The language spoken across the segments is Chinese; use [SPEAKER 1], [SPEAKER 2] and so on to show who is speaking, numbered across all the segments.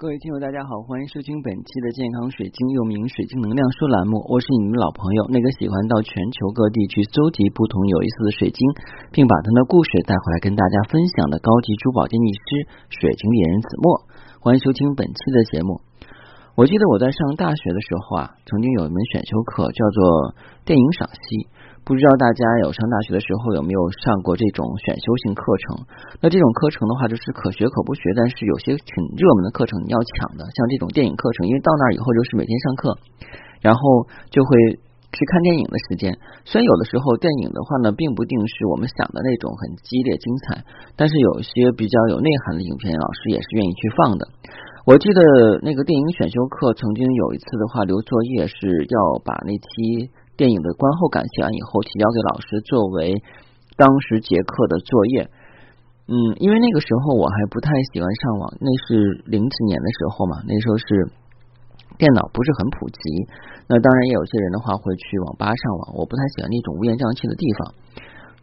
[SPEAKER 1] 各位听友，大家好，欢迎收听本期的健康水晶，又名水晶能量书栏目。我是你们的老朋友，那个喜欢到全球各地去搜集不同有意思的水晶，并把他的故事带回来跟大家分享的高级珠宝鉴定师水晶猎人子墨。欢迎收听本期的节目。我记得我在上大学的时候啊，曾经有一门选修课叫做电影赏析。不知道大家有上大学的时候有没有上过这种选修性课程？那这种课程的话，就是可学可不学，但是有些挺热门的课程你要抢的。像这种电影课程，因为到那儿以后就是每天上课，然后就会去看电影的时间。虽然有的时候电影的话呢，并不定是我们想的那种很激烈精彩，但是有些比较有内涵的影片，老师也是愿意去放的。我记得那个电影选修课曾经有一次的话，留作业是要把那期。电影的观后感写完以后，提交给老师作为当时节课的作业。嗯，因为那个时候我还不太喜欢上网，那是零几年的时候嘛，那时候是电脑不是很普及。那当然也有些人的话会去网吧上网，我不太喜欢那种乌烟瘴气的地方。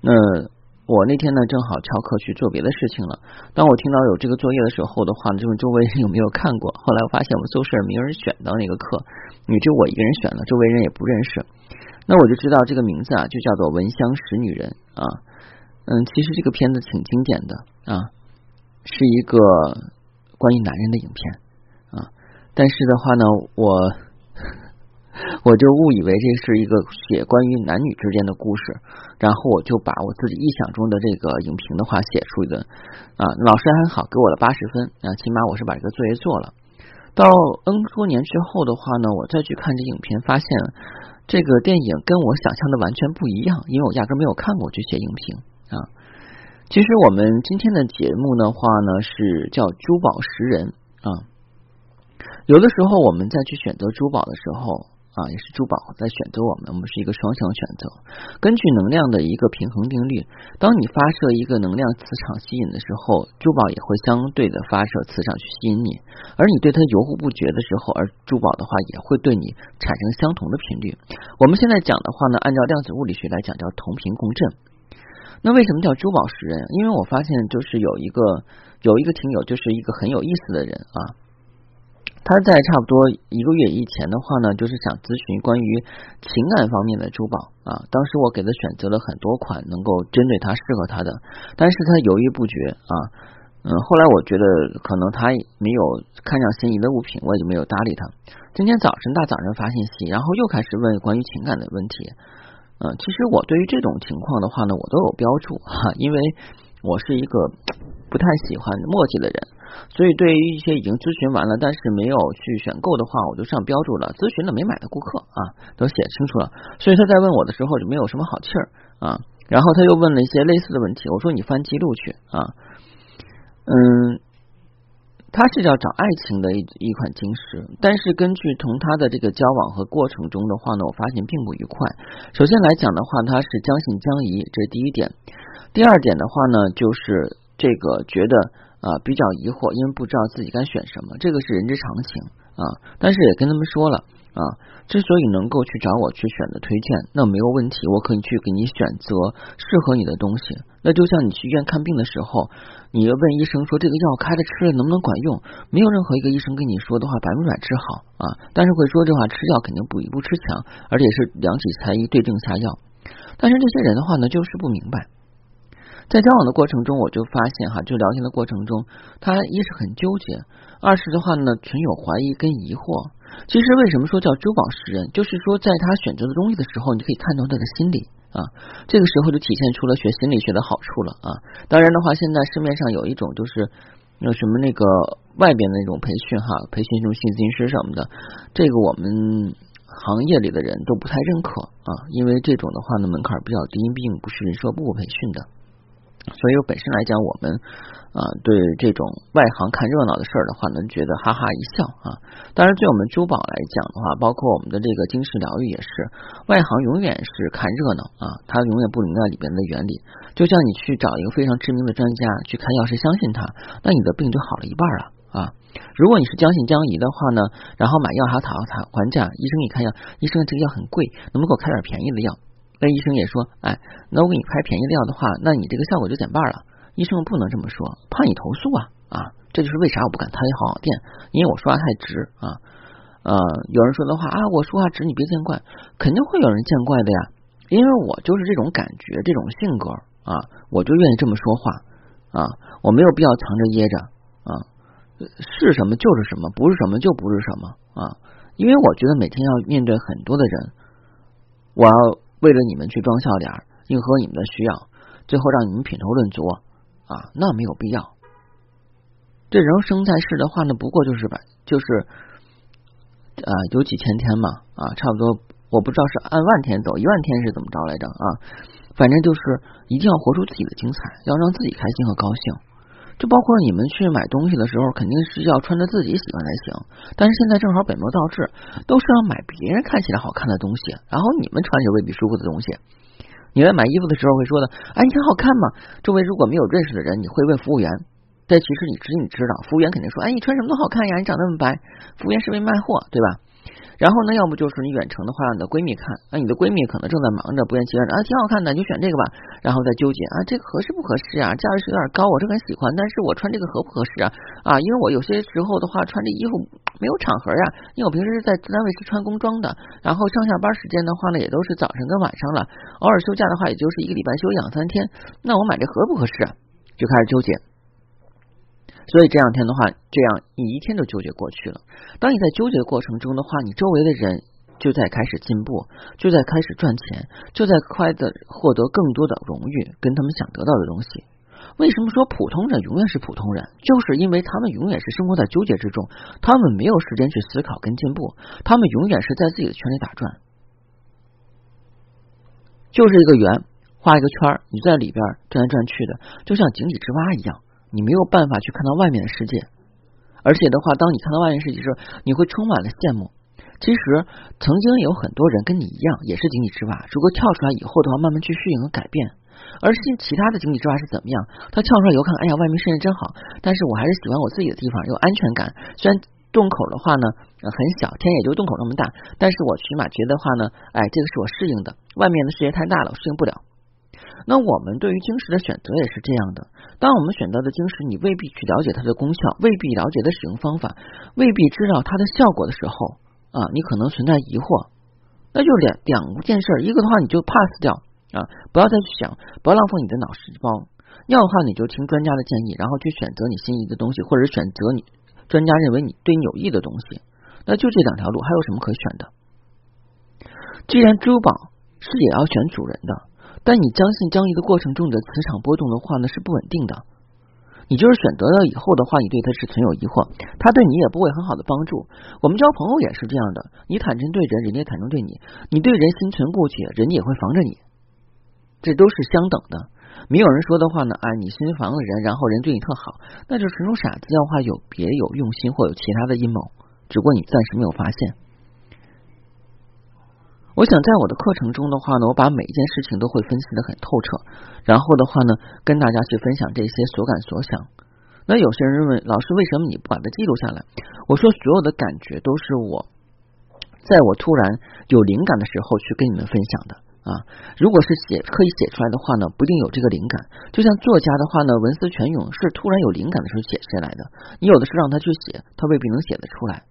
[SPEAKER 1] 那我那天呢正好翘课去做别的事情了。当我听到有这个作业的时候的话呢，就问周围人有没有看过。后来我发现我们宿舍没有人选到那个课，你就我一个人选了，周围人也不认识。那我就知道这个名字啊，就叫做《闻香识女人》啊。嗯，其实这个片子挺经典的啊，是一个关于男人的影片啊。但是的话呢，我我就误以为这是一个写关于男女之间的故事，然后我就把我自己臆想中的这个影评的话写出一个啊。老师还好，给我了八十分啊，起码我是把这个作业做了。到 N 多年之后的话呢，我再去看这影片，发现。这个电影跟我想象的完全不一样，因为我压根没有看过这些影评啊。其实我们今天的节目的话呢，是叫珠宝识人啊。有的时候我们在去选择珠宝的时候。啊，也是珠宝在选择我们，我们是一个双向选择。根据能量的一个平衡定律，当你发射一个能量磁场吸引的时候，珠宝也会相对的发射磁场去吸引你。而你对它犹豫不决的时候，而珠宝的话也会对你产生相同的频率。我们现在讲的话呢，按照量子物理学来讲叫同频共振。那为什么叫珠宝识人？因为我发现就是有一个有一个听友就是一个很有意思的人啊。他在差不多一个月以前的话呢，就是想咨询关于情感方面的珠宝啊。当时我给他选择了很多款能够针对他适合他的，但是他犹豫不决啊。嗯，后来我觉得可能他没有看上心仪的物品，我也就没有搭理他。今天早晨大早上发信息，然后又开始问关于情感的问题。嗯，其实我对于这种情况的话呢，我都有标注哈，因为我是一个不太喜欢墨迹的人。所以，对于一些已经咨询完了，但是没有去选购的话，我就上标注了，咨询了没买的顾客啊，都写清楚了。所以他在问我的时候就没有什么好气儿啊。然后他又问了一些类似的问题，我说你翻记录去啊。嗯，他是要找爱情的一一款金石，但是根据同他的这个交往和过程中的话呢，我发现并不愉快。首先来讲的话，他是将信将疑，这是第一点。第二点的话呢，就是这个觉得。啊，比较疑惑，因为不知道自己该选什么，这个是人之常情啊。但是也跟他们说了啊，之所以能够去找我去选择推荐，那没有问题，我可以去给你选择适合你的东西。那就像你去医院看病的时候，你要问医生说这个药开的吃了能不能管用？没有任何一个医生跟你说的话百分百治好啊，但是会说这话吃药肯定不一不吃强，而且是量体裁衣对症下药。但是这些人的话呢，就是不明白。在交往的过程中，我就发现哈，就聊天的过程中，他一是很纠结，二是的话呢，存有怀疑跟疑惑。其实为什么说叫珠宝识人，就是说在他选择的东西的时候，你可以看到他的心理啊。这个时候就体现出了学心理学的好处了啊。当然的话，现在市面上有一种就是有什么那个外边的那种培训哈，培训什么心理咨询师什么的，这个我们行业里的人都不太认可啊，因为这种的话呢门槛比较低，并不是人社部培训的。所以我本身来讲，我们啊对这种外行看热闹的事儿的话呢，觉得哈哈一笑啊。当然，对我们珠宝来讲的话，包括我们的这个晶石疗愈也是，外行永远是看热闹啊，他永远不明白里边的原理。就像你去找一个非常知名的专家去看药，是相信他，那你的病就好了一半了啊。如果你是将信将疑的话呢，然后买药还讨还还价，医生一看药，医生这个药很贵，能不能给我开点便宜的药？那医生也说，哎，那我给你开便宜的药的话，那你这个效果就减半了。医生不能这么说，怕你投诉啊啊！这就是为啥我不敢开好好店，因为我说话太直啊。呃，有人说的话啊，我说话直，你别见怪，肯定会有人见怪的呀，因为我就是这种感觉，这种性格啊，我就愿意这么说话啊，我没有必要藏着掖着啊，是什么就是什么，不是什么就不是什么啊，因为我觉得每天要面对很多的人，我要为了你们去装笑脸，迎合你们的需要，最后让你们品头论足啊，那没有必要。这人生在世的话呢，不过就是吧，就是啊，有几千天嘛啊，差不多，我不知道是按万天走，一万天是怎么着来着啊？反正就是一定要活出自己的精彩，要让自己开心和高兴。就包括你们去买东西的时候，肯定是要穿着自己喜欢才行。但是现在正好本末倒置，都是要买别人看起来好看的东西，然后你们穿着未必舒服的东西。你在买衣服的时候会说的，哎，你挺好看嘛。周围如果没有认识的人，你会问服务员，但其实你知你知道，服务员肯定说，哎，你穿什么都好看呀，你长那么白。服务员是为卖货，对吧？然后呢，要不就是你远程的话，让你的闺蜜看，啊，你的闺蜜可能正在忙着，不厌其烦的啊，挺好看的，你就选这个吧。然后再纠结啊，这个合适不合适啊？价位是有点高，我是很喜欢，但是我穿这个合不合适啊？啊，因为我有些时候的话穿这衣服没有场合呀，因为我平时是在单位是穿工装的，然后上下班时间的话呢，也都是早上跟晚上了，偶尔休假的话，也就是一个礼拜休两三天，那我买这合不合适啊？就开始纠结。所以这两天的话，这样你一天就纠结过去了。当你在纠结过程中的话，你周围的人就在开始进步，就在开始赚钱，就在快的获得更多的荣誉跟他们想得到的东西。为什么说普通人永远是普通人？就是因为他们永远是生活在纠结之中，他们没有时间去思考跟进步，他们永远是在自己的圈里打转，就是一个圆，画一个圈，你在里边转来转去的，就像井底之蛙一样。你没有办法去看到外面的世界，而且的话，当你看到外面世界时，你会充满了羡慕。其实曾经有很多人跟你一样，也是井底之蛙。如果跳出来以后的话，慢慢去适应和改变。而其其他的井底之蛙是怎么样？他跳出来以后看，哎呀，外面世界真好，但是我还是喜欢我自己的地方，有安全感。虽然洞口的话呢很小，天也就洞口那么大，但是我起码觉得话呢，哎，这个是我适应的。外面的世界太大了，我适应不了。那我们对于晶石的选择也是这样的。当我们选择的晶石，你未必去了解它的功效，未必了解的使用方法，未必知道它的效果的时候啊，你可能存在疑惑。那就两两件事，一个的话你就 pass 掉啊，不要再去想，不要浪费你的脑细胞。要的话你就听专家的建议，然后去选择你心仪的东西，或者选择你专家认为你对你有益的东西。那就这两条路，还有什么可选的？既然珠宝是也要选主人的。但你将信将疑的过程中，你的磁场波动的话呢是不稳定的。你就是选择了以后的话，你对他是存有疑惑，他对你也不会很好的帮助。我们交朋友也是这样的，你坦诚对人，人家坦诚对你；你对人心存顾忌，人家也会防着你。这都是相等的。没有人说的话呢，啊，你心防了人，然后人对你特好，那就是纯属傻子。要话有别有用心，或有其他的阴谋，只不过你暂时没有发现。我想在我的课程中的话呢，我把每一件事情都会分析的很透彻，然后的话呢，跟大家去分享这些所感所想。那有些人认为，老师为什么你不把它记录下来？我说，所有的感觉都是我在我突然有灵感的时候去跟你们分享的啊。如果是写刻意写出来的话呢，不一定有这个灵感。就像作家的话呢，文思泉涌是突然有灵感的时候写下来的。你有的是让他去写，他未必能写得出来。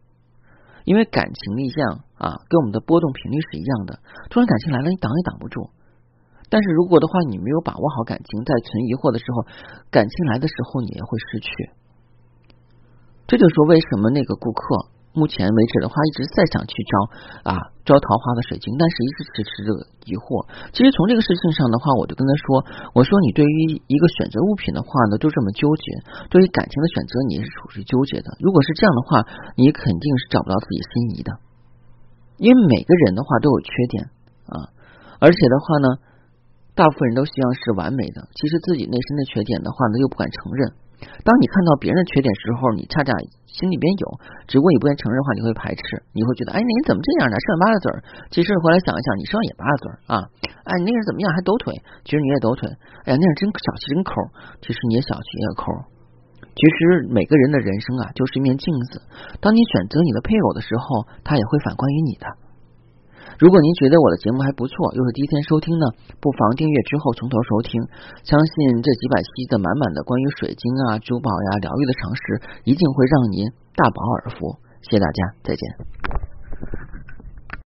[SPEAKER 1] 因为感情立项啊，跟我们的波动频率是一样的。突然感情来了，你挡也挡不住。但是如果的话，你没有把握好感情，在存疑惑的时候，感情来的时候，你也会失去。这就是为什么那个顾客。目前为止的话，一直在想去招啊招桃花的水晶，但是一直持持着疑惑。其实从这个事情上的话，我就跟他说：“我说你对于一个选择物品的话呢，就这么纠结；对于感情的选择，你是处于纠结的。如果是这样的话，你肯定是找不到自己心仪的。因为每个人的话都有缺点啊，而且的话呢，大部分人都希望是完美的，其实自己内心的缺点的话呢，又不敢承认。”当你看到别人的缺点时候，你恰恰心里边有，只不过你不愿承认的话，你会排斥，你会觉得，哎，你怎么这样呢？剩八个嘴儿。其实回来想一想，你身上也八个嘴儿啊。哎，你那人怎么样？还抖腿？其实你也抖腿。哎呀，那人真小气，真抠。其实你也小气，也抠。其实每个人的人生啊，就是一面镜子。当你选择你的配偶的时候，他也会反观于你的。如果您觉得我的节目还不错，又是第一天收听呢，不妨订阅之后从头收听。相信这几百期的满满的关于水晶啊、珠宝呀、疗愈的常识，一定会让您大饱耳福。谢谢大家，再见。